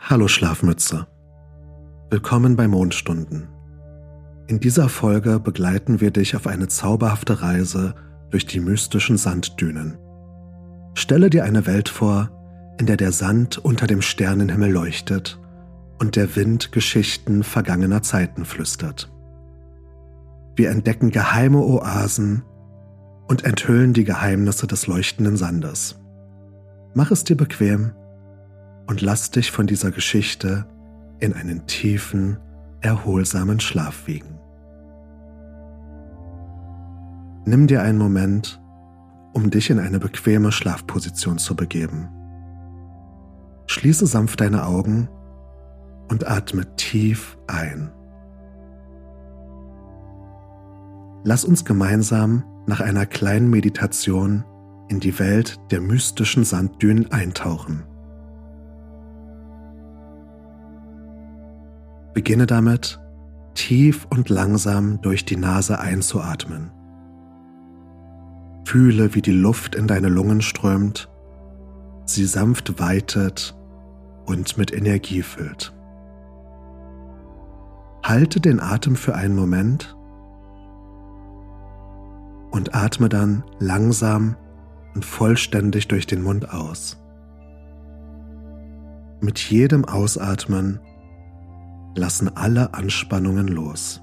Hallo Schlafmütze. Willkommen bei Mondstunden. In dieser Folge begleiten wir dich auf eine zauberhafte Reise durch die mystischen Sanddünen. Stelle dir eine Welt vor, in der der Sand unter dem Sternenhimmel leuchtet und der Wind Geschichten vergangener Zeiten flüstert. Wir entdecken geheime Oasen und enthüllen die Geheimnisse des leuchtenden Sandes. Mach es dir bequem und lass dich von dieser Geschichte in einen tiefen, erholsamen Schlaf wiegen. Nimm dir einen Moment, um dich in eine bequeme Schlafposition zu begeben. Schließe sanft deine Augen und atme tief ein. Lass uns gemeinsam nach einer kleinen Meditation in die Welt der mystischen Sanddünen eintauchen. Beginne damit, tief und langsam durch die Nase einzuatmen. Fühle, wie die Luft in deine Lungen strömt, sie sanft weitet und mit Energie füllt. Halte den Atem für einen Moment und atme dann langsam und vollständig durch den Mund aus. Mit jedem Ausatmen lassen alle Anspannungen los.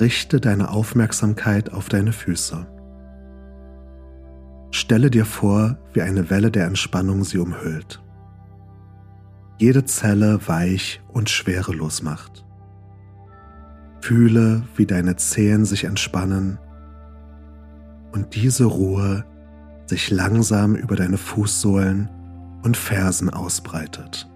Richte deine Aufmerksamkeit auf deine Füße. Stelle dir vor, wie eine Welle der Entspannung sie umhüllt. Jede Zelle weich und schwerelos macht. Fühle, wie deine Zehen sich entspannen und diese Ruhe sich langsam über deine Fußsohlen und Fersen ausbreitet.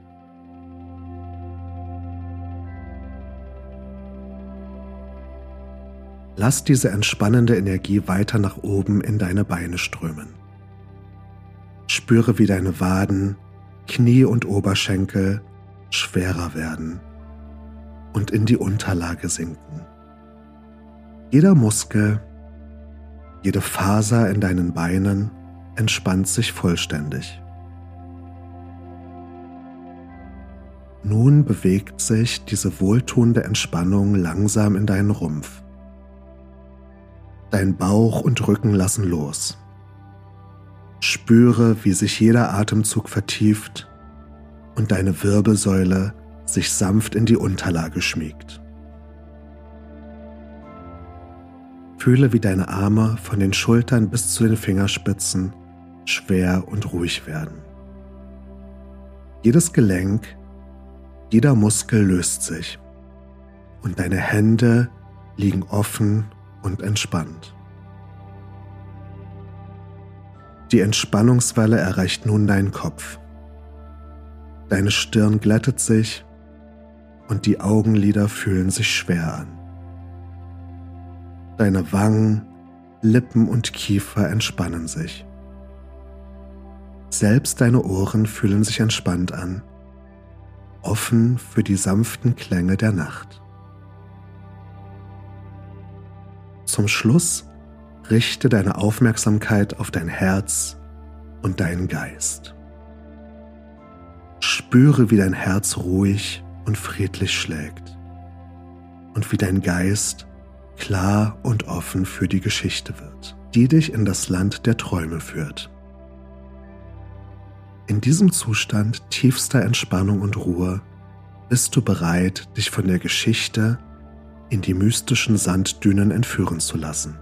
Lass diese entspannende Energie weiter nach oben in deine Beine strömen. Spüre, wie deine Waden, Knie und Oberschenkel schwerer werden und in die Unterlage sinken. Jeder Muskel, jede Faser in deinen Beinen entspannt sich vollständig. Nun bewegt sich diese wohltuende Entspannung langsam in deinen Rumpf. Dein Bauch und Rücken lassen los. Spüre, wie sich jeder Atemzug vertieft und deine Wirbelsäule sich sanft in die Unterlage schmiegt. Fühle, wie deine Arme von den Schultern bis zu den Fingerspitzen schwer und ruhig werden. Jedes Gelenk jeder Muskel löst sich und deine Hände liegen offen und entspannt. Die Entspannungswelle erreicht nun deinen Kopf. Deine Stirn glättet sich und die Augenlider fühlen sich schwer an. Deine Wangen, Lippen und Kiefer entspannen sich. Selbst deine Ohren fühlen sich entspannt an offen für die sanften Klänge der Nacht. Zum Schluss richte deine Aufmerksamkeit auf dein Herz und deinen Geist. Spüre, wie dein Herz ruhig und friedlich schlägt und wie dein Geist klar und offen für die Geschichte wird, die dich in das Land der Träume führt. In diesem Zustand tiefster Entspannung und Ruhe bist du bereit, dich von der Geschichte in die mystischen Sanddünen entführen zu lassen.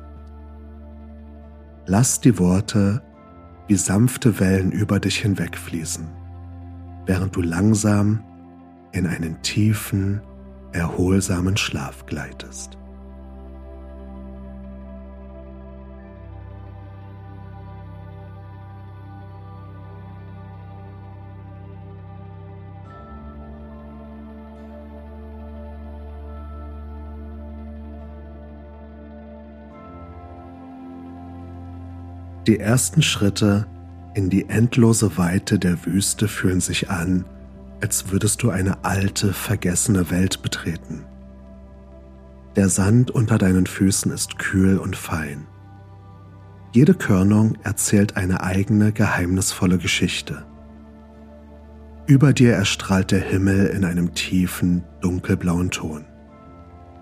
Lass die Worte wie sanfte Wellen über dich hinwegfließen, während du langsam in einen tiefen, erholsamen Schlaf gleitest. Die ersten Schritte in die endlose Weite der Wüste fühlen sich an, als würdest du eine alte, vergessene Welt betreten. Der Sand unter deinen Füßen ist kühl und fein. Jede Körnung erzählt eine eigene geheimnisvolle Geschichte. Über dir erstrahlt der Himmel in einem tiefen, dunkelblauen Ton,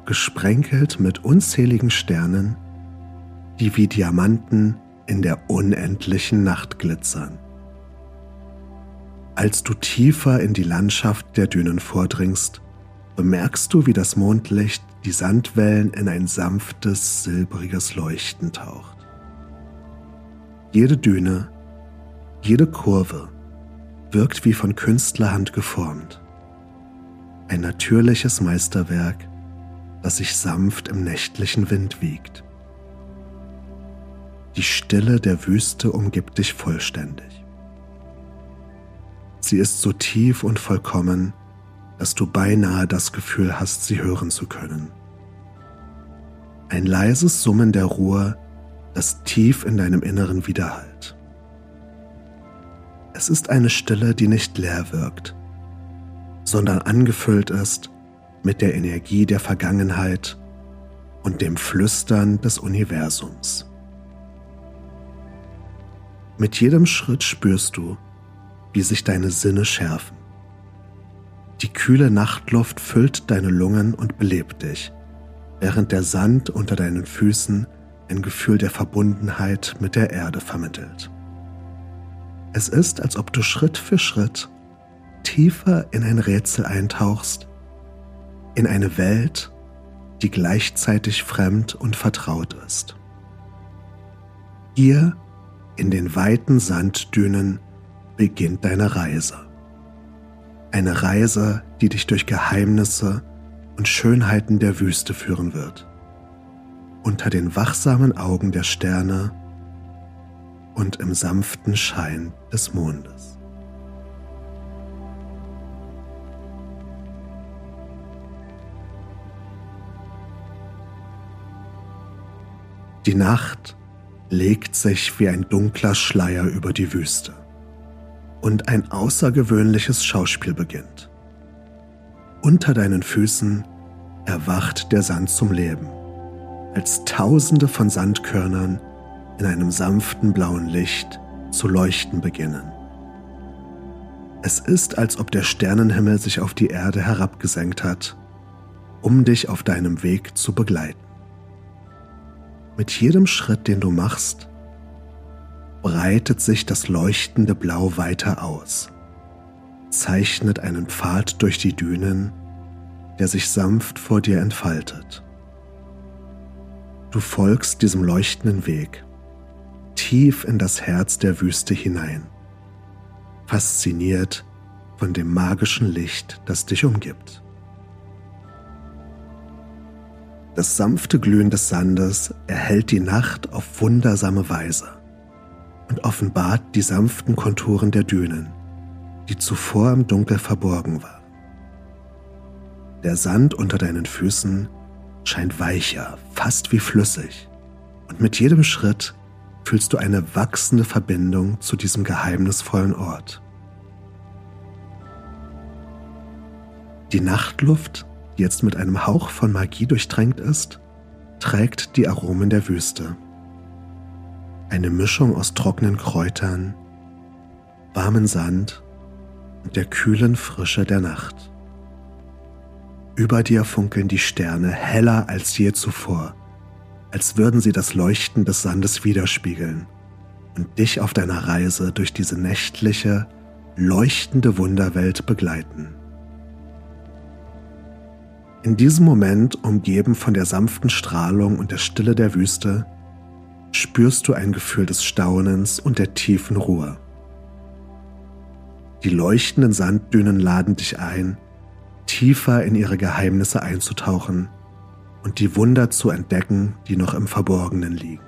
gesprenkelt mit unzähligen Sternen, die wie Diamanten in der unendlichen Nacht glitzern. Als du tiefer in die Landschaft der Dünen vordringst, bemerkst du, wie das Mondlicht die Sandwellen in ein sanftes, silbriges Leuchten taucht. Jede Düne, jede Kurve wirkt wie von Künstlerhand geformt. Ein natürliches Meisterwerk, das sich sanft im nächtlichen Wind wiegt. Die Stille der Wüste umgibt dich vollständig. Sie ist so tief und vollkommen, dass du beinahe das Gefühl hast, sie hören zu können. Ein leises Summen der Ruhe, das tief in deinem Inneren widerhallt. Es ist eine Stille, die nicht leer wirkt, sondern angefüllt ist mit der Energie der Vergangenheit und dem Flüstern des Universums. Mit jedem Schritt spürst du, wie sich deine Sinne schärfen. Die kühle Nachtluft füllt deine Lungen und belebt dich, während der Sand unter deinen Füßen ein Gefühl der Verbundenheit mit der Erde vermittelt. Es ist, als ob du Schritt für Schritt tiefer in ein Rätsel eintauchst, in eine Welt, die gleichzeitig fremd und vertraut ist. Hier in den weiten Sanddünen beginnt deine Reise. Eine Reise, die dich durch Geheimnisse und Schönheiten der Wüste führen wird. Unter den wachsamen Augen der Sterne und im sanften Schein des Mondes. Die Nacht legt sich wie ein dunkler Schleier über die Wüste und ein außergewöhnliches Schauspiel beginnt. Unter deinen Füßen erwacht der Sand zum Leben, als Tausende von Sandkörnern in einem sanften blauen Licht zu leuchten beginnen. Es ist, als ob der Sternenhimmel sich auf die Erde herabgesenkt hat, um dich auf deinem Weg zu begleiten. Mit jedem Schritt, den du machst, breitet sich das leuchtende Blau weiter aus, zeichnet einen Pfad durch die Dünen, der sich sanft vor dir entfaltet. Du folgst diesem leuchtenden Weg tief in das Herz der Wüste hinein, fasziniert von dem magischen Licht, das dich umgibt. Das sanfte Glühen des Sandes erhellt die Nacht auf wundersame Weise und offenbart die sanften Konturen der Dünen, die zuvor im Dunkel verborgen waren. Der Sand unter deinen Füßen scheint weicher, fast wie flüssig, und mit jedem Schritt fühlst du eine wachsende Verbindung zu diesem geheimnisvollen Ort. Die Nachtluft, jetzt mit einem Hauch von Magie durchtränkt ist, trägt die Aromen der Wüste eine Mischung aus trockenen Kräutern, warmen Sand und der kühlen Frische der Nacht. Über dir funkeln die Sterne heller als je zuvor, als würden sie das Leuchten des Sandes widerspiegeln und dich auf deiner Reise durch diese nächtliche, leuchtende Wunderwelt begleiten. In diesem Moment, umgeben von der sanften Strahlung und der Stille der Wüste, spürst du ein Gefühl des Staunens und der tiefen Ruhe. Die leuchtenden Sanddünen laden dich ein, tiefer in ihre Geheimnisse einzutauchen und die Wunder zu entdecken, die noch im Verborgenen liegen.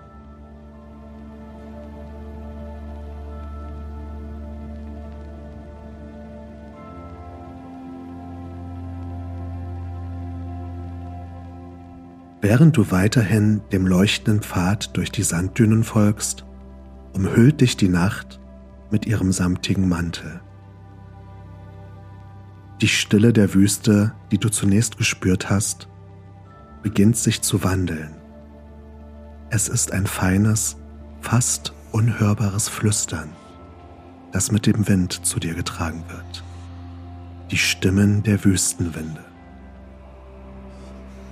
Während du weiterhin dem leuchtenden Pfad durch die Sanddünen folgst, umhüllt dich die Nacht mit ihrem samtigen Mantel. Die Stille der Wüste, die du zunächst gespürt hast, beginnt sich zu wandeln. Es ist ein feines, fast unhörbares Flüstern, das mit dem Wind zu dir getragen wird. Die Stimmen der Wüstenwinde.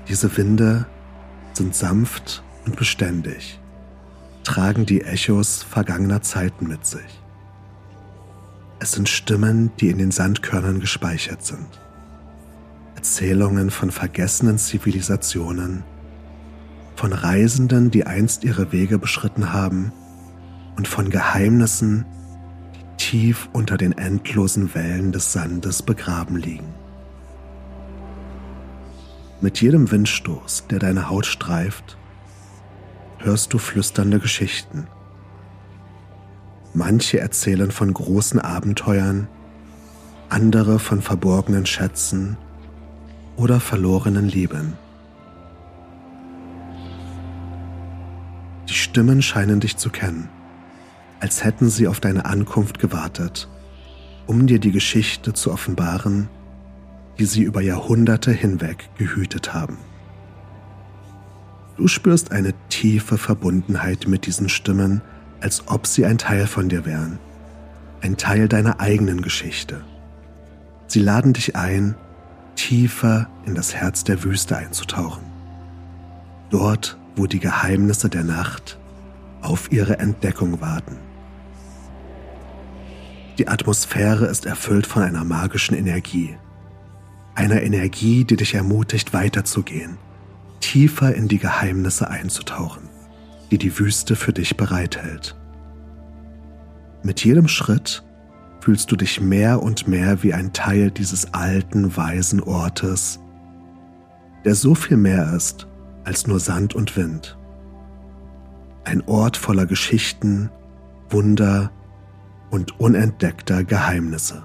Diese Winde sind sanft und beständig, tragen die Echos vergangener Zeiten mit sich. Es sind Stimmen, die in den Sandkörnern gespeichert sind. Erzählungen von vergessenen Zivilisationen, von Reisenden, die einst ihre Wege beschritten haben und von Geheimnissen, die tief unter den endlosen Wellen des Sandes begraben liegen. Mit jedem Windstoß, der deine Haut streift, hörst du flüsternde Geschichten. Manche erzählen von großen Abenteuern, andere von verborgenen Schätzen oder verlorenen Lieben. Die Stimmen scheinen dich zu kennen, als hätten sie auf deine Ankunft gewartet, um dir die Geschichte zu offenbaren, die sie über Jahrhunderte hinweg gehütet haben. Du spürst eine tiefe Verbundenheit mit diesen Stimmen, als ob sie ein Teil von dir wären, ein Teil deiner eigenen Geschichte. Sie laden dich ein, tiefer in das Herz der Wüste einzutauchen. Dort, wo die Geheimnisse der Nacht auf ihre Entdeckung warten. Die Atmosphäre ist erfüllt von einer magischen Energie. Einer Energie, die dich ermutigt, weiterzugehen, tiefer in die Geheimnisse einzutauchen, die die Wüste für dich bereithält. Mit jedem Schritt fühlst du dich mehr und mehr wie ein Teil dieses alten, weisen Ortes, der so viel mehr ist als nur Sand und Wind. Ein Ort voller Geschichten, Wunder und unentdeckter Geheimnisse.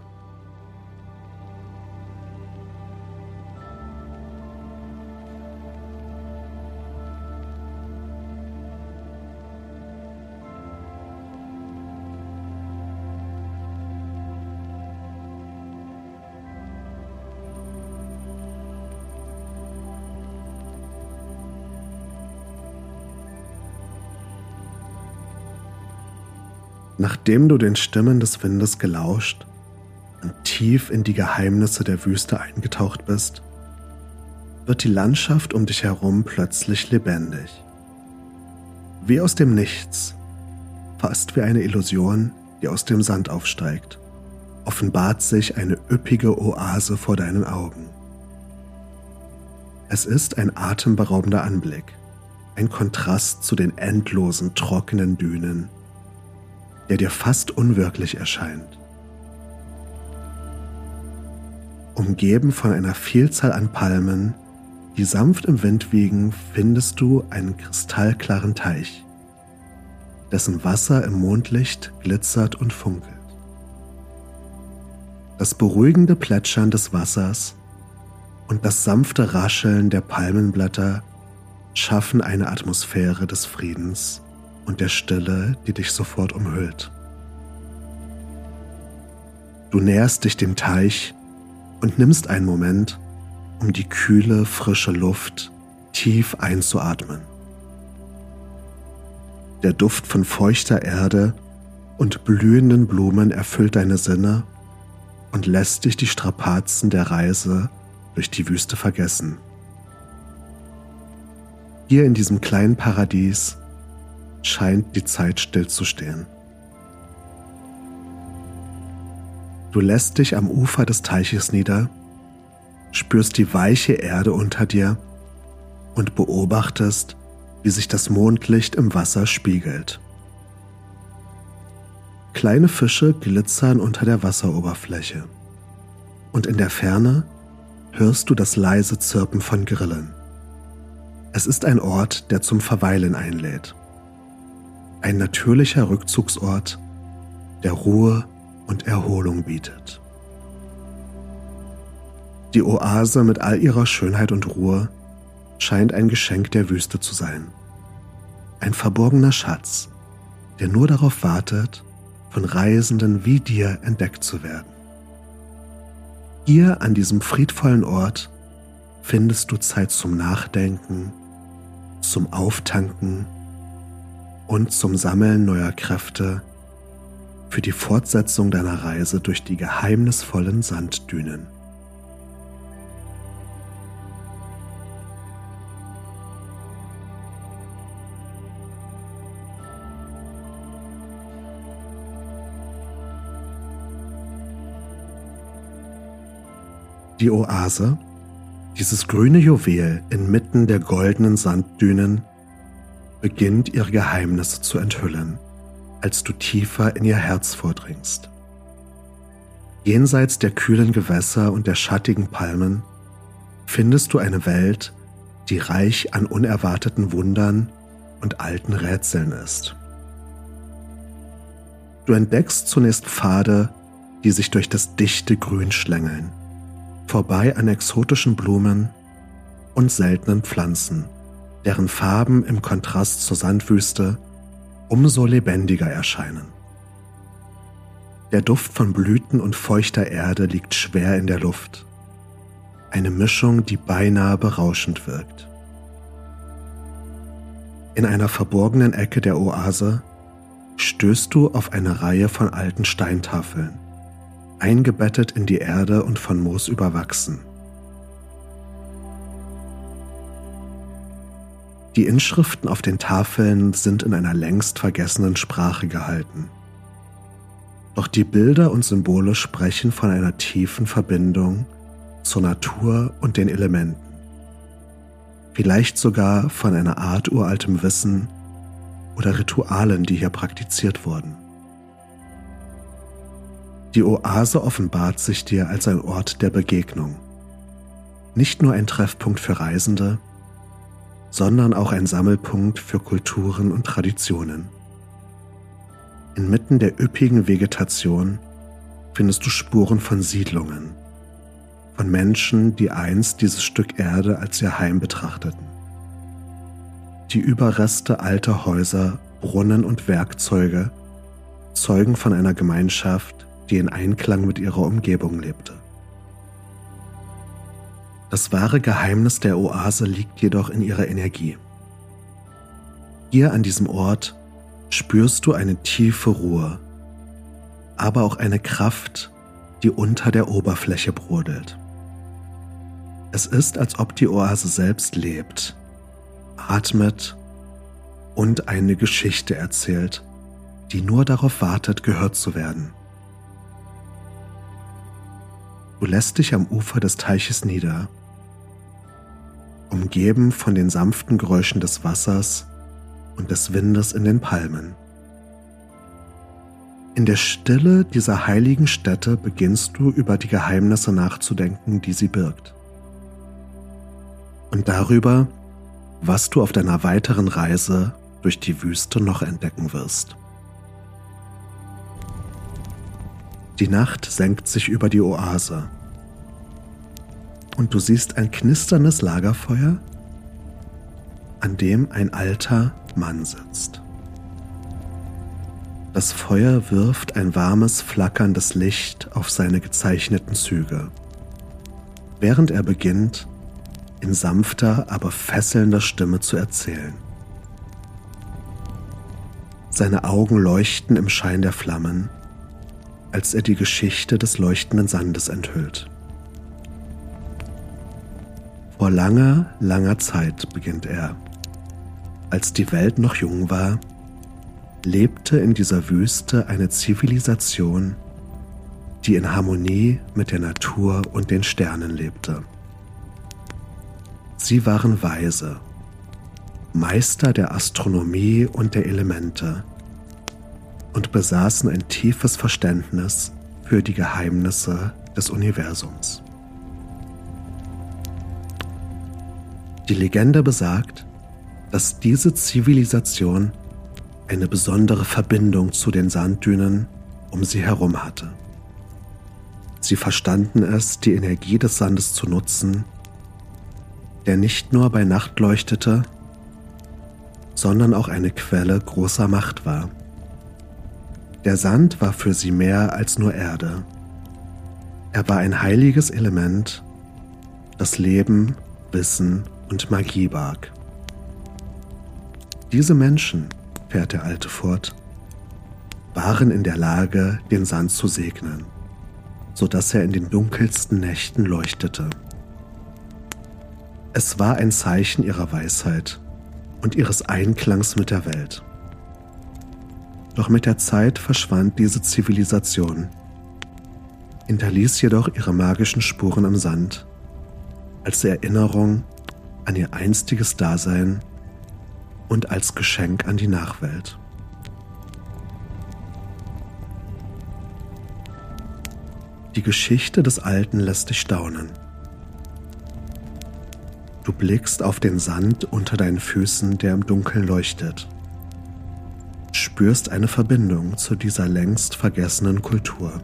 Nachdem du den Stimmen des Windes gelauscht und tief in die Geheimnisse der Wüste eingetaucht bist, wird die Landschaft um dich herum plötzlich lebendig. Wie aus dem Nichts, fast wie eine Illusion, die aus dem Sand aufsteigt, offenbart sich eine üppige Oase vor deinen Augen. Es ist ein atemberaubender Anblick, ein Kontrast zu den endlosen, trockenen Dünen der dir fast unwirklich erscheint. Umgeben von einer Vielzahl an Palmen, die sanft im Wind wiegen, findest du einen kristallklaren Teich, dessen Wasser im Mondlicht glitzert und funkelt. Das beruhigende Plätschern des Wassers und das sanfte Rascheln der Palmenblätter schaffen eine Atmosphäre des Friedens und der Stille, die dich sofort umhüllt. Du näherst dich dem Teich und nimmst einen Moment, um die kühle, frische Luft tief einzuatmen. Der Duft von feuchter Erde und blühenden Blumen erfüllt deine Sinne und lässt dich die Strapazen der Reise durch die Wüste vergessen. Hier in diesem kleinen Paradies scheint die Zeit stillzustehen. Du lässt dich am Ufer des Teiches nieder, spürst die weiche Erde unter dir und beobachtest, wie sich das Mondlicht im Wasser spiegelt. Kleine Fische glitzern unter der Wasseroberfläche und in der Ferne hörst du das leise Zirpen von Grillen. Es ist ein Ort, der zum Verweilen einlädt ein natürlicher Rückzugsort, der Ruhe und Erholung bietet. Die Oase mit all ihrer Schönheit und Ruhe scheint ein Geschenk der Wüste zu sein. Ein verborgener Schatz, der nur darauf wartet, von Reisenden wie dir entdeckt zu werden. Hier an diesem friedvollen Ort findest du Zeit zum Nachdenken, zum Auftanken und zum Sammeln neuer Kräfte für die Fortsetzung deiner Reise durch die geheimnisvollen Sanddünen. Die Oase, dieses grüne Juwel inmitten der goldenen Sanddünen, beginnt ihre Geheimnisse zu enthüllen, als du tiefer in ihr Herz vordringst. Jenseits der kühlen Gewässer und der schattigen Palmen findest du eine Welt, die reich an unerwarteten Wundern und alten Rätseln ist. Du entdeckst zunächst Pfade, die sich durch das dichte Grün schlängeln vorbei an exotischen Blumen und seltenen Pflanzen, deren Farben im Kontrast zur Sandwüste umso lebendiger erscheinen. Der Duft von Blüten und feuchter Erde liegt schwer in der Luft, eine Mischung, die beinahe berauschend wirkt. In einer verborgenen Ecke der Oase stößt du auf eine Reihe von alten Steintafeln, eingebettet in die Erde und von Moos überwachsen. Die Inschriften auf den Tafeln sind in einer längst vergessenen Sprache gehalten. Doch die Bilder und Symbole sprechen von einer tiefen Verbindung zur Natur und den Elementen. Vielleicht sogar von einer Art uraltem Wissen oder Ritualen, die hier praktiziert wurden. Die Oase offenbart sich dir als ein Ort der Begegnung. Nicht nur ein Treffpunkt für Reisende, sondern auch ein Sammelpunkt für Kulturen und Traditionen. Inmitten der üppigen Vegetation findest du Spuren von Siedlungen, von Menschen, die einst dieses Stück Erde als ihr Heim betrachteten. Die Überreste alter Häuser, Brunnen und Werkzeuge zeugen von einer Gemeinschaft, die in Einklang mit ihrer Umgebung lebte. Das wahre Geheimnis der Oase liegt jedoch in ihrer Energie. Hier an diesem Ort spürst du eine tiefe Ruhe, aber auch eine Kraft, die unter der Oberfläche brodelt. Es ist, als ob die Oase selbst lebt, atmet und eine Geschichte erzählt, die nur darauf wartet, gehört zu werden. Du lässt dich am Ufer des Teiches nieder, umgeben von den sanften Geräuschen des Wassers und des Windes in den Palmen. In der Stille dieser heiligen Stätte beginnst du über die Geheimnisse nachzudenken, die sie birgt. Und darüber, was du auf deiner weiteren Reise durch die Wüste noch entdecken wirst. Die Nacht senkt sich über die Oase. Und du siehst ein knisterndes Lagerfeuer, an dem ein alter Mann sitzt. Das Feuer wirft ein warmes, flackerndes Licht auf seine gezeichneten Züge, während er beginnt, in sanfter, aber fesselnder Stimme zu erzählen. Seine Augen leuchten im Schein der Flammen als er die Geschichte des leuchtenden Sandes enthüllt. Vor langer, langer Zeit beginnt er. Als die Welt noch jung war, lebte in dieser Wüste eine Zivilisation, die in Harmonie mit der Natur und den Sternen lebte. Sie waren weise, Meister der Astronomie und der Elemente und besaßen ein tiefes Verständnis für die Geheimnisse des Universums. Die Legende besagt, dass diese Zivilisation eine besondere Verbindung zu den Sanddünen um sie herum hatte. Sie verstanden es, die Energie des Sandes zu nutzen, der nicht nur bei Nacht leuchtete, sondern auch eine Quelle großer Macht war. Der Sand war für sie mehr als nur Erde. Er war ein heiliges Element, das Leben, Wissen und Magie barg. Diese Menschen fährt der Alte fort, waren in der Lage, den Sand zu segnen, so dass er in den dunkelsten Nächten leuchtete. Es war ein Zeichen ihrer Weisheit und ihres Einklangs mit der Welt. Doch mit der Zeit verschwand diese Zivilisation, hinterließ jedoch ihre magischen Spuren im Sand, als Erinnerung an ihr einstiges Dasein und als Geschenk an die Nachwelt. Die Geschichte des Alten lässt dich staunen. Du blickst auf den Sand unter deinen Füßen, der im Dunkeln leuchtet. Spürst eine Verbindung zu dieser längst vergessenen Kultur.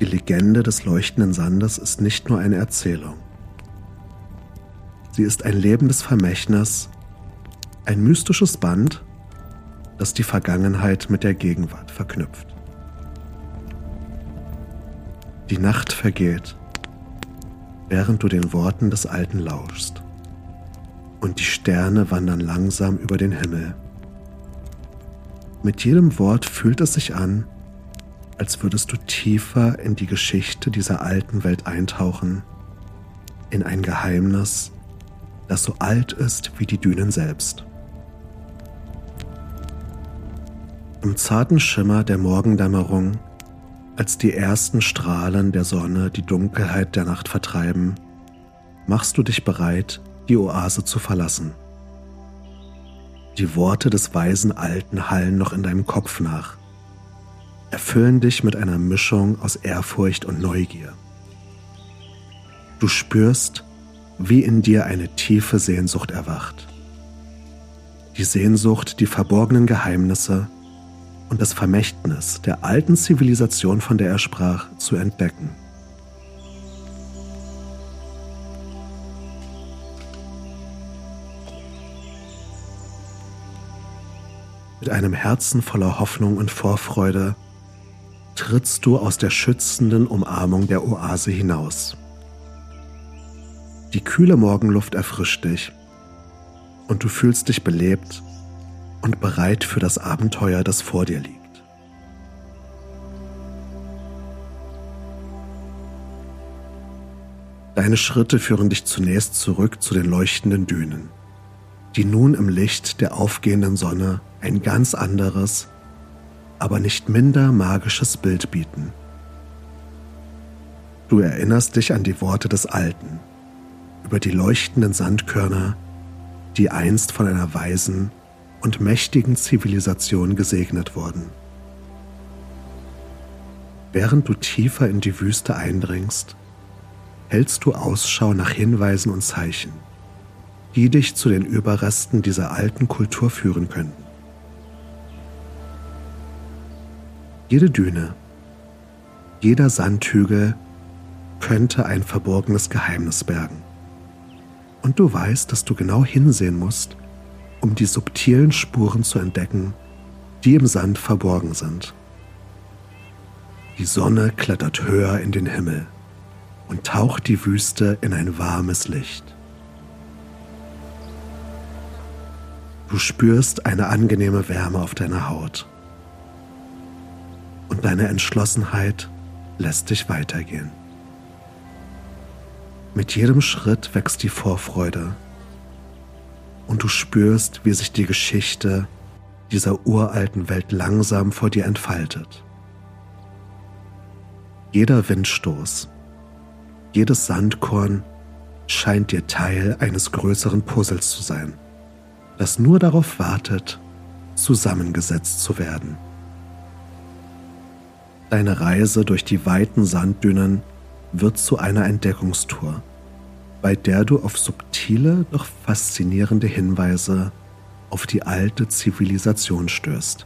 Die Legende des leuchtenden Sandes ist nicht nur eine Erzählung. Sie ist ein lebendes Vermächtnis, ein mystisches Band, das die Vergangenheit mit der Gegenwart verknüpft. Die Nacht vergeht, während du den Worten des Alten lauschst, und die Sterne wandern langsam über den Himmel. Mit jedem Wort fühlt es sich an, als würdest du tiefer in die Geschichte dieser alten Welt eintauchen, in ein Geheimnis, das so alt ist wie die Dünen selbst. Im zarten Schimmer der Morgendämmerung als die ersten Strahlen der Sonne die Dunkelheit der Nacht vertreiben, machst du dich bereit, die Oase zu verlassen. Die Worte des weisen Alten hallen noch in deinem Kopf nach, erfüllen dich mit einer Mischung aus Ehrfurcht und Neugier. Du spürst, wie in dir eine tiefe Sehnsucht erwacht. Die Sehnsucht, die verborgenen Geheimnisse, und das Vermächtnis der alten Zivilisation, von der er sprach, zu entdecken. Mit einem Herzen voller Hoffnung und Vorfreude trittst du aus der schützenden Umarmung der Oase hinaus. Die kühle Morgenluft erfrischt dich und du fühlst dich belebt und bereit für das Abenteuer, das vor dir liegt. Deine Schritte führen dich zunächst zurück zu den leuchtenden Dünen, die nun im Licht der aufgehenden Sonne ein ganz anderes, aber nicht minder magisches Bild bieten. Du erinnerst dich an die Worte des Alten über die leuchtenden Sandkörner, die einst von einer weisen und mächtigen Zivilisation gesegnet wurden. Während du tiefer in die Wüste eindringst, hältst du Ausschau nach Hinweisen und Zeichen, die dich zu den Überresten dieser alten Kultur führen könnten. Jede Düne, jeder Sandhügel könnte ein verborgenes Geheimnis bergen. Und du weißt, dass du genau hinsehen musst, um die subtilen Spuren zu entdecken, die im Sand verborgen sind. Die Sonne klettert höher in den Himmel und taucht die Wüste in ein warmes Licht. Du spürst eine angenehme Wärme auf deiner Haut und deine Entschlossenheit lässt dich weitergehen. Mit jedem Schritt wächst die Vorfreude und du spürst, wie sich die Geschichte dieser uralten Welt langsam vor dir entfaltet. Jeder Windstoß, jedes Sandkorn scheint dir Teil eines größeren Puzzles zu sein, das nur darauf wartet, zusammengesetzt zu werden. Deine Reise durch die weiten Sanddünen wird zu einer Entdeckungstour bei der du auf subtile, doch faszinierende Hinweise auf die alte Zivilisation stößt.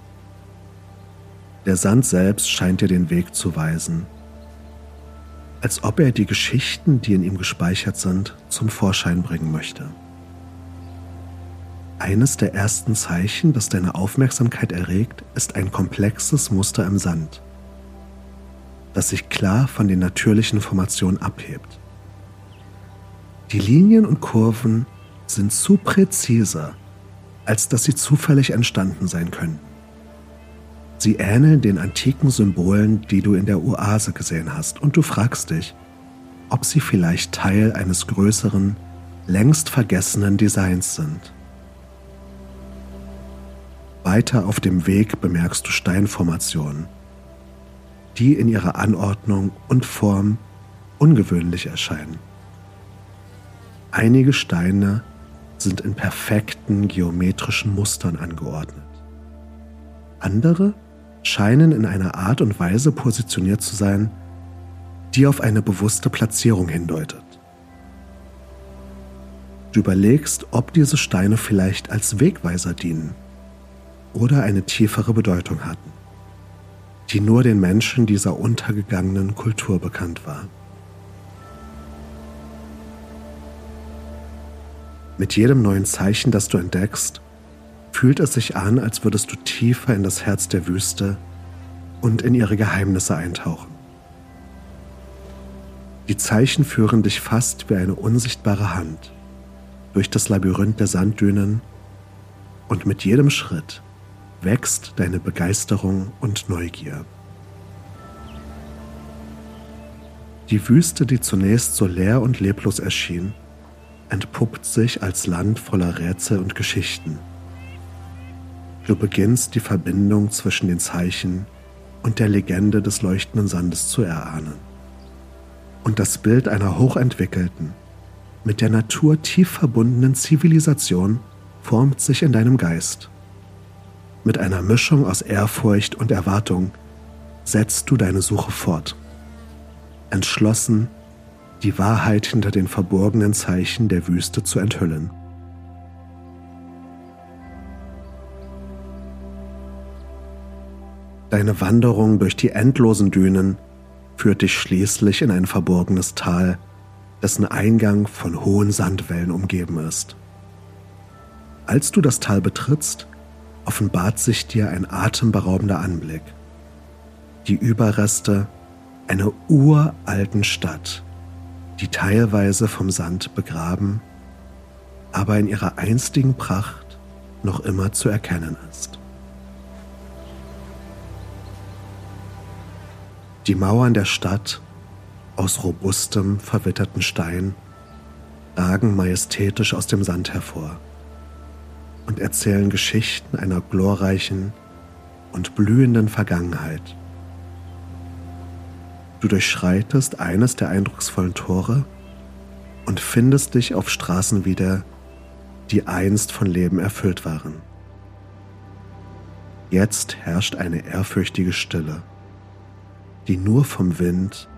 Der Sand selbst scheint dir den Weg zu weisen, als ob er die Geschichten, die in ihm gespeichert sind, zum Vorschein bringen möchte. Eines der ersten Zeichen, das deine Aufmerksamkeit erregt, ist ein komplexes Muster im Sand, das sich klar von den natürlichen Formationen abhebt. Die Linien und Kurven sind zu präzise, als dass sie zufällig entstanden sein können. Sie ähneln den antiken Symbolen, die du in der Oase gesehen hast, und du fragst dich, ob sie vielleicht Teil eines größeren, längst vergessenen Designs sind. Weiter auf dem Weg bemerkst du Steinformationen, die in ihrer Anordnung und Form ungewöhnlich erscheinen. Einige Steine sind in perfekten geometrischen Mustern angeordnet. Andere scheinen in einer Art und Weise positioniert zu sein, die auf eine bewusste Platzierung hindeutet. Du überlegst, ob diese Steine vielleicht als Wegweiser dienen oder eine tiefere Bedeutung hatten, die nur den Menschen dieser untergegangenen Kultur bekannt war. Mit jedem neuen Zeichen, das du entdeckst, fühlt es sich an, als würdest du tiefer in das Herz der Wüste und in ihre Geheimnisse eintauchen. Die Zeichen führen dich fast wie eine unsichtbare Hand durch das Labyrinth der Sanddünen und mit jedem Schritt wächst deine Begeisterung und Neugier. Die Wüste, die zunächst so leer und leblos erschien, entpuppt sich als Land voller Rätsel und Geschichten. Du beginnst die Verbindung zwischen den Zeichen und der Legende des leuchtenden Sandes zu erahnen. Und das Bild einer hochentwickelten, mit der Natur tief verbundenen Zivilisation formt sich in deinem Geist. Mit einer Mischung aus Ehrfurcht und Erwartung setzt du deine Suche fort. Entschlossen, die Wahrheit hinter den verborgenen Zeichen der Wüste zu enthüllen. Deine Wanderung durch die endlosen Dünen führt dich schließlich in ein verborgenes Tal, dessen Eingang von hohen Sandwellen umgeben ist. Als du das Tal betrittst, offenbart sich dir ein atemberaubender Anblick. Die Überreste einer uralten Stadt, die teilweise vom Sand begraben, aber in ihrer einstigen Pracht noch immer zu erkennen ist. Die Mauern der Stadt aus robustem, verwitterten Stein ragen majestätisch aus dem Sand hervor und erzählen Geschichten einer glorreichen und blühenden Vergangenheit. Du durchschreitest eines der eindrucksvollen Tore und findest dich auf Straßen wieder, die einst von Leben erfüllt waren. Jetzt herrscht eine ehrfürchtige Stille, die nur vom Wind,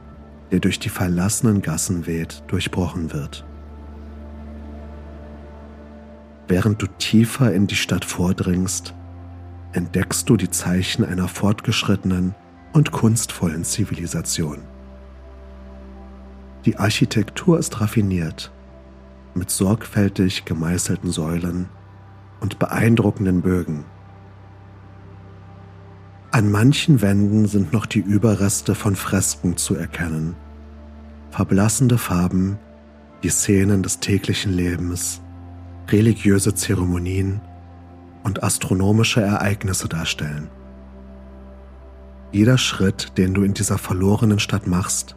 der durch die verlassenen Gassen weht, durchbrochen wird. Während du tiefer in die Stadt vordringst, entdeckst du die Zeichen einer fortgeschrittenen und kunstvollen Zivilisation. Die Architektur ist raffiniert, mit sorgfältig gemeißelten Säulen und beeindruckenden Bögen. An manchen Wänden sind noch die Überreste von Fresken zu erkennen, verblassende Farben, die Szenen des täglichen Lebens, religiöse Zeremonien und astronomische Ereignisse darstellen. Jeder Schritt, den du in dieser verlorenen Stadt machst,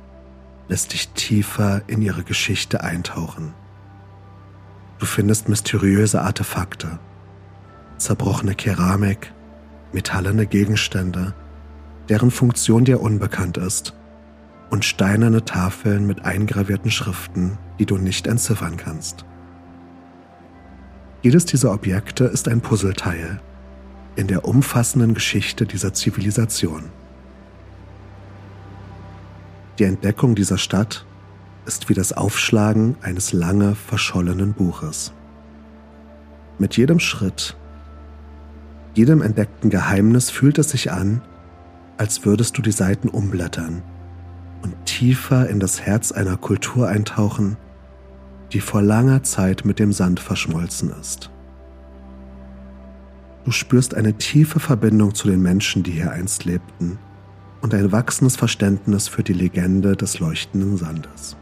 lässt dich tiefer in ihre Geschichte eintauchen. Du findest mysteriöse Artefakte, zerbrochene Keramik, metallene Gegenstände, deren Funktion dir unbekannt ist, und steinerne Tafeln mit eingravierten Schriften, die du nicht entziffern kannst. Jedes dieser Objekte ist ein Puzzleteil in der umfassenden Geschichte dieser Zivilisation. Die Entdeckung dieser Stadt ist wie das Aufschlagen eines lange verschollenen Buches. Mit jedem Schritt, jedem entdeckten Geheimnis fühlt es sich an, als würdest du die Seiten umblättern und tiefer in das Herz einer Kultur eintauchen, die vor langer Zeit mit dem Sand verschmolzen ist. Du spürst eine tiefe Verbindung zu den Menschen, die hier einst lebten und ein wachsendes Verständnis für die Legende des leuchtenden Sandes.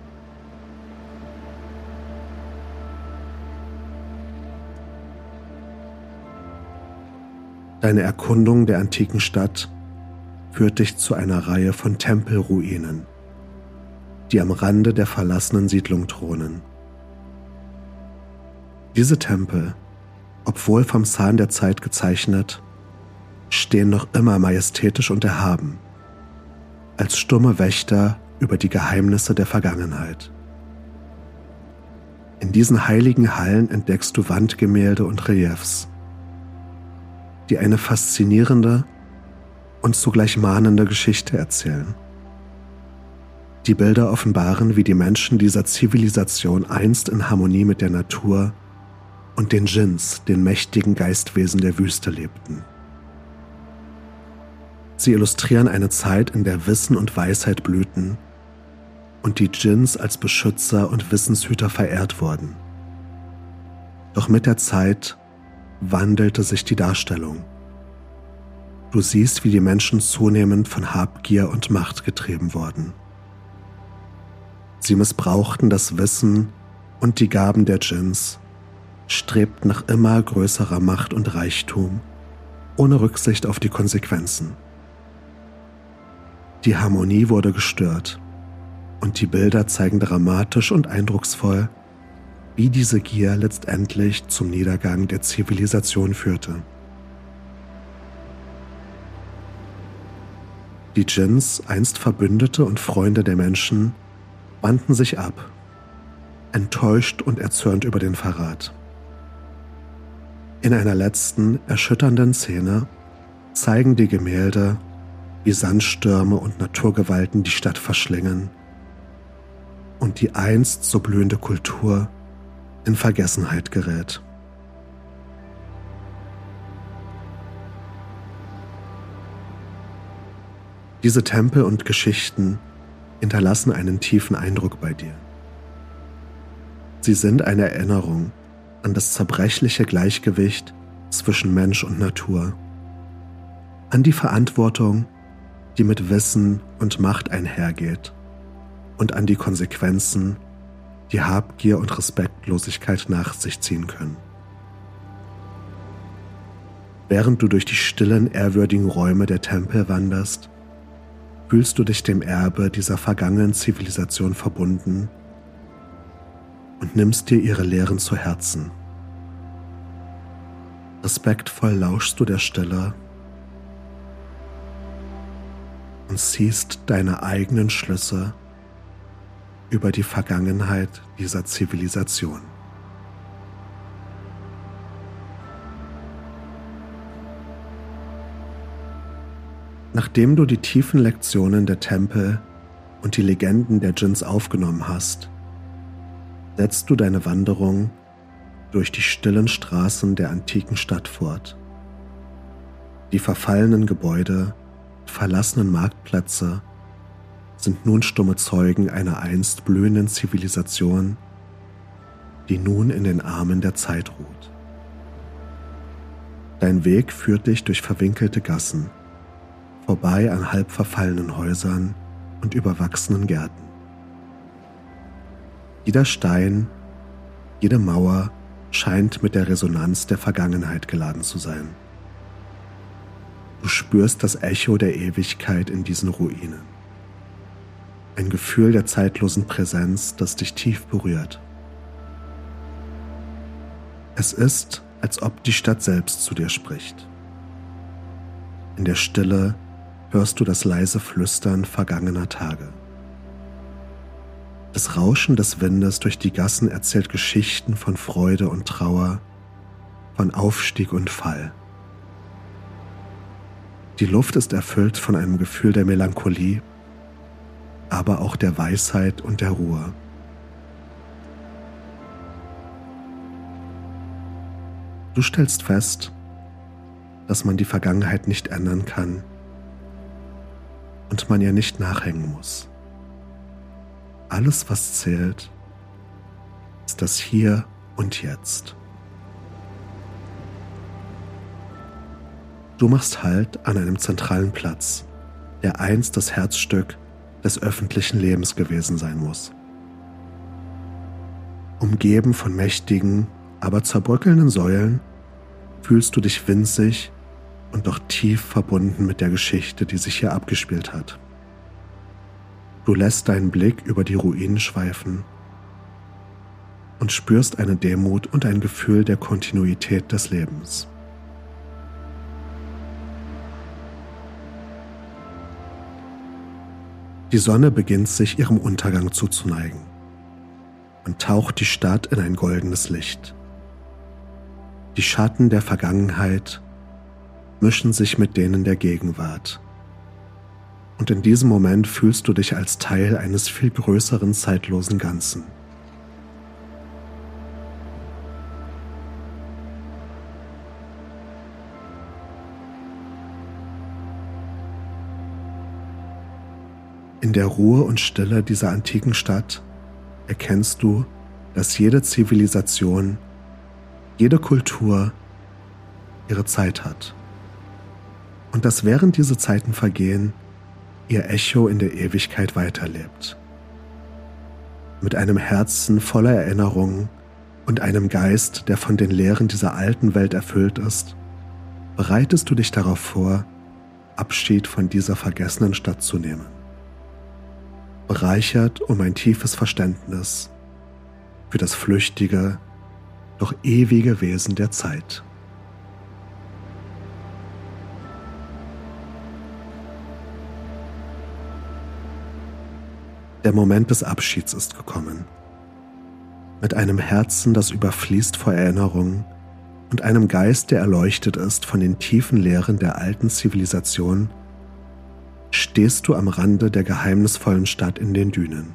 Deine Erkundung der antiken Stadt führt dich zu einer Reihe von Tempelruinen, die am Rande der verlassenen Siedlung thronen. Diese Tempel, obwohl vom Zahn der Zeit gezeichnet, stehen noch immer majestätisch und erhaben, als stumme Wächter über die Geheimnisse der Vergangenheit. In diesen heiligen Hallen entdeckst du Wandgemälde und Reliefs, die eine faszinierende und zugleich mahnende Geschichte erzählen. Die Bilder offenbaren, wie die Menschen dieser Zivilisation einst in Harmonie mit der Natur und den Djinns, den mächtigen Geistwesen der Wüste, lebten. Sie illustrieren eine Zeit, in der Wissen und Weisheit blühten und die Djinns als Beschützer und Wissenshüter verehrt wurden. Doch mit der Zeit wandelte sich die Darstellung. Du siehst, wie die Menschen zunehmend von Habgier und Macht getrieben wurden. Sie missbrauchten das Wissen und die Gaben der Djinns, strebten nach immer größerer Macht und Reichtum, ohne Rücksicht auf die Konsequenzen. Die Harmonie wurde gestört und die Bilder zeigen dramatisch und eindrucksvoll, wie diese Gier letztendlich zum Niedergang der Zivilisation führte. Die Djinns, einst Verbündete und Freunde der Menschen, wandten sich ab, enttäuscht und erzürnt über den Verrat. In einer letzten, erschütternden Szene zeigen die Gemälde, wie Sandstürme und Naturgewalten die Stadt verschlingen und die einst so blühende Kultur in Vergessenheit gerät. Diese Tempel und Geschichten hinterlassen einen tiefen Eindruck bei dir. Sie sind eine Erinnerung an das zerbrechliche Gleichgewicht zwischen Mensch und Natur, an die Verantwortung, die mit Wissen und Macht einhergeht und an die Konsequenzen, die Habgier und Respektlosigkeit nach sich ziehen können. Während du durch die stillen, ehrwürdigen Räume der Tempel wanderst, fühlst du dich dem Erbe dieser vergangenen Zivilisation verbunden und nimmst dir ihre Lehren zu Herzen. Respektvoll lauschst du der Stille und ziehst deine eigenen Schlüsse über die Vergangenheit dieser Zivilisation. Nachdem du die tiefen Lektionen der Tempel und die Legenden der Djinns aufgenommen hast, setzt du deine Wanderung durch die stillen Straßen der antiken Stadt fort. Die verfallenen Gebäude, verlassenen Marktplätze sind nun stumme Zeugen einer einst blühenden Zivilisation, die nun in den Armen der Zeit ruht. Dein Weg führt dich durch verwinkelte Gassen, vorbei an halb verfallenen Häusern und überwachsenen Gärten. Jeder Stein, jede Mauer scheint mit der Resonanz der Vergangenheit geladen zu sein. Du spürst das Echo der Ewigkeit in diesen Ruinen ein Gefühl der zeitlosen Präsenz, das dich tief berührt. Es ist, als ob die Stadt selbst zu dir spricht. In der Stille hörst du das leise Flüstern vergangener Tage. Das Rauschen des Windes durch die Gassen erzählt Geschichten von Freude und Trauer, von Aufstieg und Fall. Die Luft ist erfüllt von einem Gefühl der Melancholie aber auch der Weisheit und der Ruhe. Du stellst fest, dass man die Vergangenheit nicht ändern kann und man ihr nicht nachhängen muss. Alles, was zählt, ist das Hier und Jetzt. Du machst Halt an einem zentralen Platz, der einst das Herzstück des öffentlichen Lebens gewesen sein muss. Umgeben von mächtigen, aber zerbröckelnden Säulen fühlst du dich winzig und doch tief verbunden mit der Geschichte, die sich hier abgespielt hat. Du lässt deinen Blick über die Ruinen schweifen und spürst eine Demut und ein Gefühl der Kontinuität des Lebens. Die Sonne beginnt sich ihrem Untergang zuzuneigen und taucht die Stadt in ein goldenes Licht. Die Schatten der Vergangenheit mischen sich mit denen der Gegenwart. Und in diesem Moment fühlst du dich als Teil eines viel größeren zeitlosen Ganzen. In der Ruhe und Stille dieser antiken Stadt erkennst du, dass jede Zivilisation, jede Kultur ihre Zeit hat. Und dass während diese Zeiten vergehen, ihr Echo in der Ewigkeit weiterlebt. Mit einem Herzen voller Erinnerungen und einem Geist, der von den Lehren dieser alten Welt erfüllt ist, bereitest du dich darauf vor, Abschied von dieser vergessenen Stadt zu nehmen bereichert um ein tiefes Verständnis für das flüchtige, doch ewige Wesen der Zeit. Der Moment des Abschieds ist gekommen. Mit einem Herzen, das überfließt vor Erinnerungen und einem Geist, der erleuchtet ist von den tiefen Lehren der alten Zivilisation, stehst du am Rande der geheimnisvollen Stadt in den Dünen.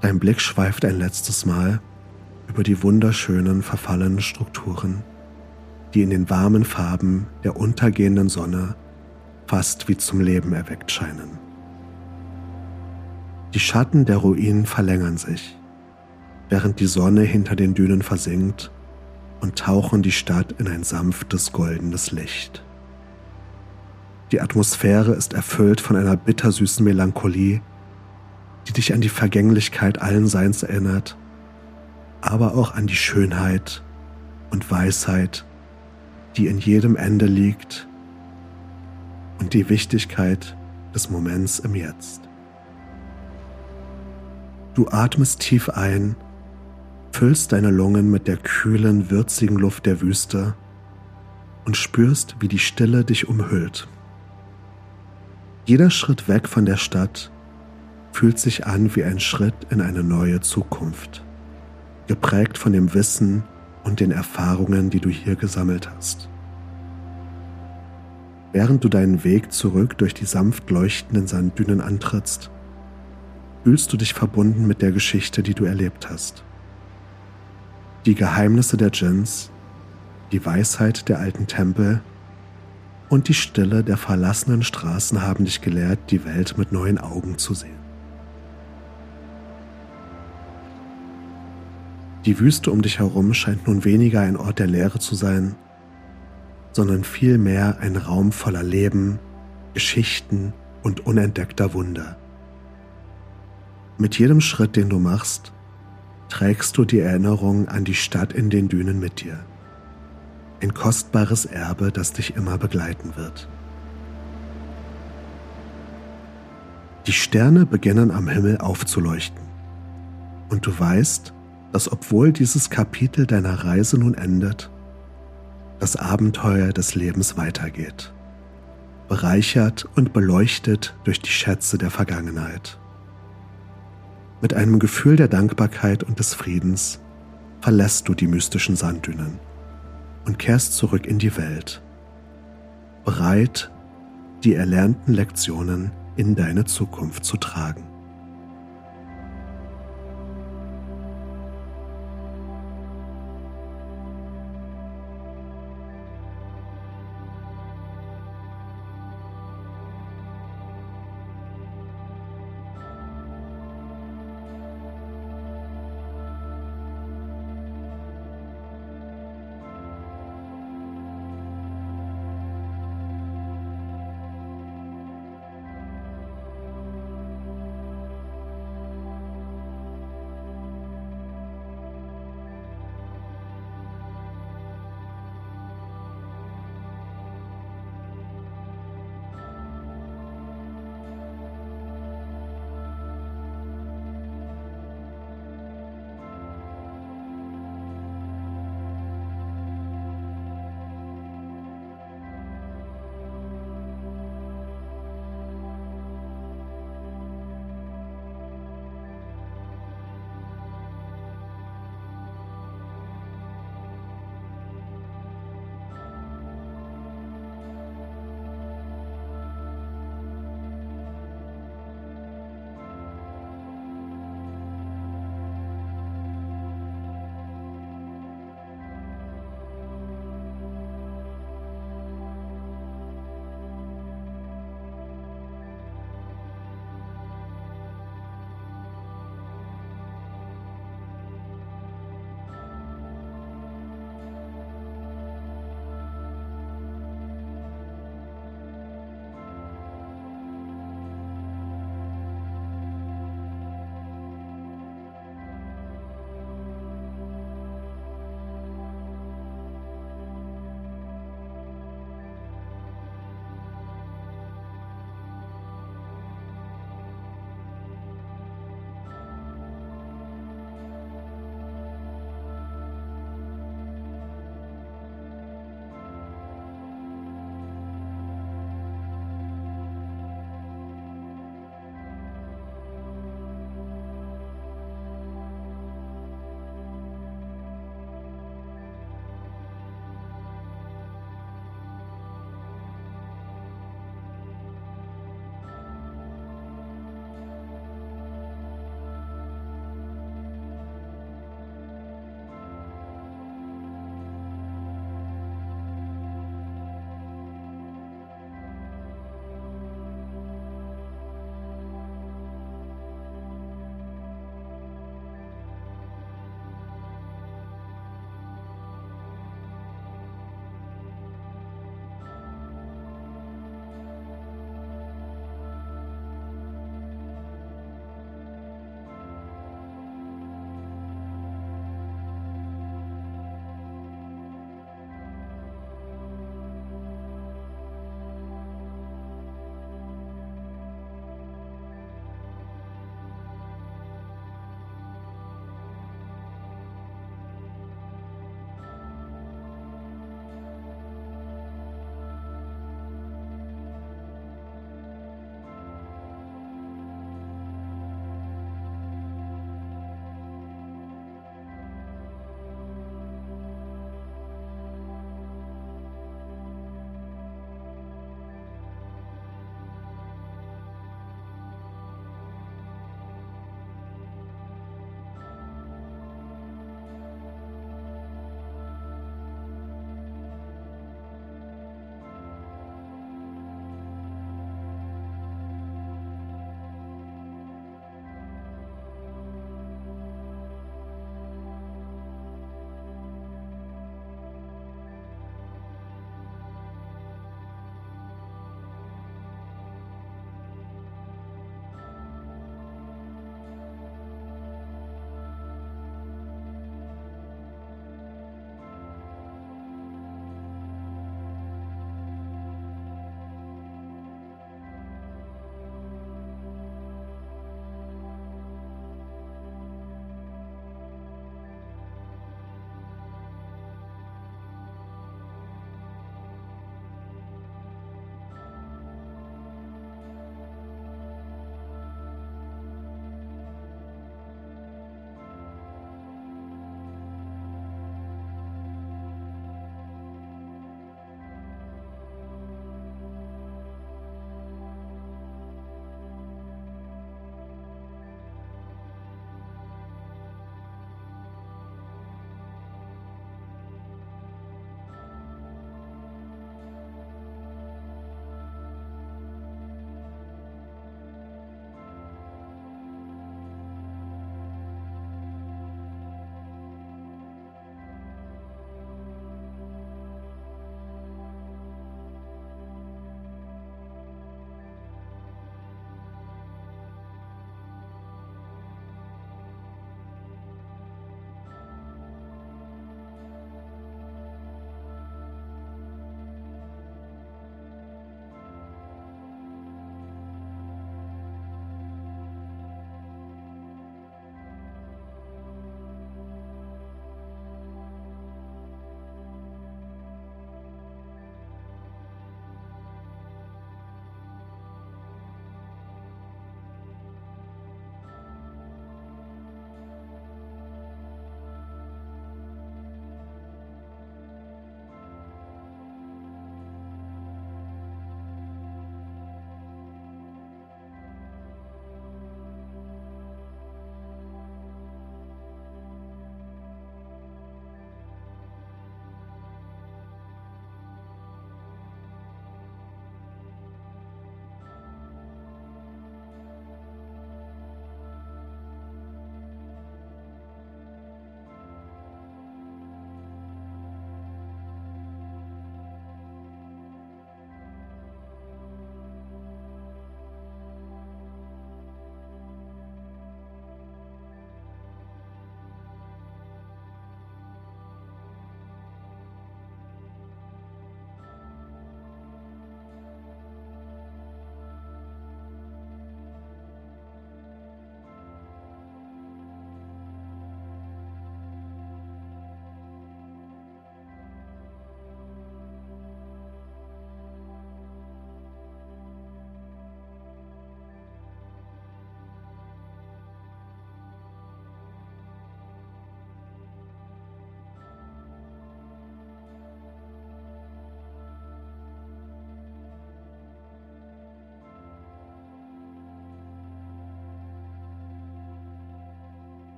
Dein Blick schweift ein letztes Mal über die wunderschönen, verfallenen Strukturen, die in den warmen Farben der untergehenden Sonne fast wie zum Leben erweckt scheinen. Die Schatten der Ruinen verlängern sich, während die Sonne hinter den Dünen versinkt und tauchen die Stadt in ein sanftes goldenes Licht. Die Atmosphäre ist erfüllt von einer bittersüßen Melancholie, die dich an die Vergänglichkeit allen Seins erinnert, aber auch an die Schönheit und Weisheit, die in jedem Ende liegt und die Wichtigkeit des Moments im Jetzt. Du atmest tief ein, füllst deine Lungen mit der kühlen, würzigen Luft der Wüste und spürst, wie die Stille dich umhüllt. Jeder Schritt weg von der Stadt fühlt sich an wie ein Schritt in eine neue Zukunft, geprägt von dem Wissen und den Erfahrungen, die du hier gesammelt hast. Während du deinen Weg zurück durch die sanft leuchtenden Sanddünen antrittst, fühlst du dich verbunden mit der Geschichte, die du erlebt hast. Die Geheimnisse der Djinns, die Weisheit der alten Tempel und die Stille der verlassenen Straßen haben dich gelehrt, die Welt mit neuen Augen zu sehen. Die Wüste um dich herum scheint nun weniger ein Ort der Leere zu sein, sondern vielmehr ein Raum voller Leben, Geschichten und unentdeckter Wunder. Mit jedem Schritt, den du machst, trägst du die Erinnerung an die Stadt in den Dünen mit dir ein kostbares Erbe, das dich immer begleiten wird. Die Sterne beginnen am Himmel aufzuleuchten. Und du weißt, dass obwohl dieses Kapitel deiner Reise nun endet, das Abenteuer des Lebens weitergeht, bereichert und beleuchtet durch die Schätze der Vergangenheit. Mit einem Gefühl der Dankbarkeit und des Friedens verlässt du die mystischen Sanddünen und kehrst zurück in die Welt, bereit, die erlernten Lektionen in deine Zukunft zu tragen.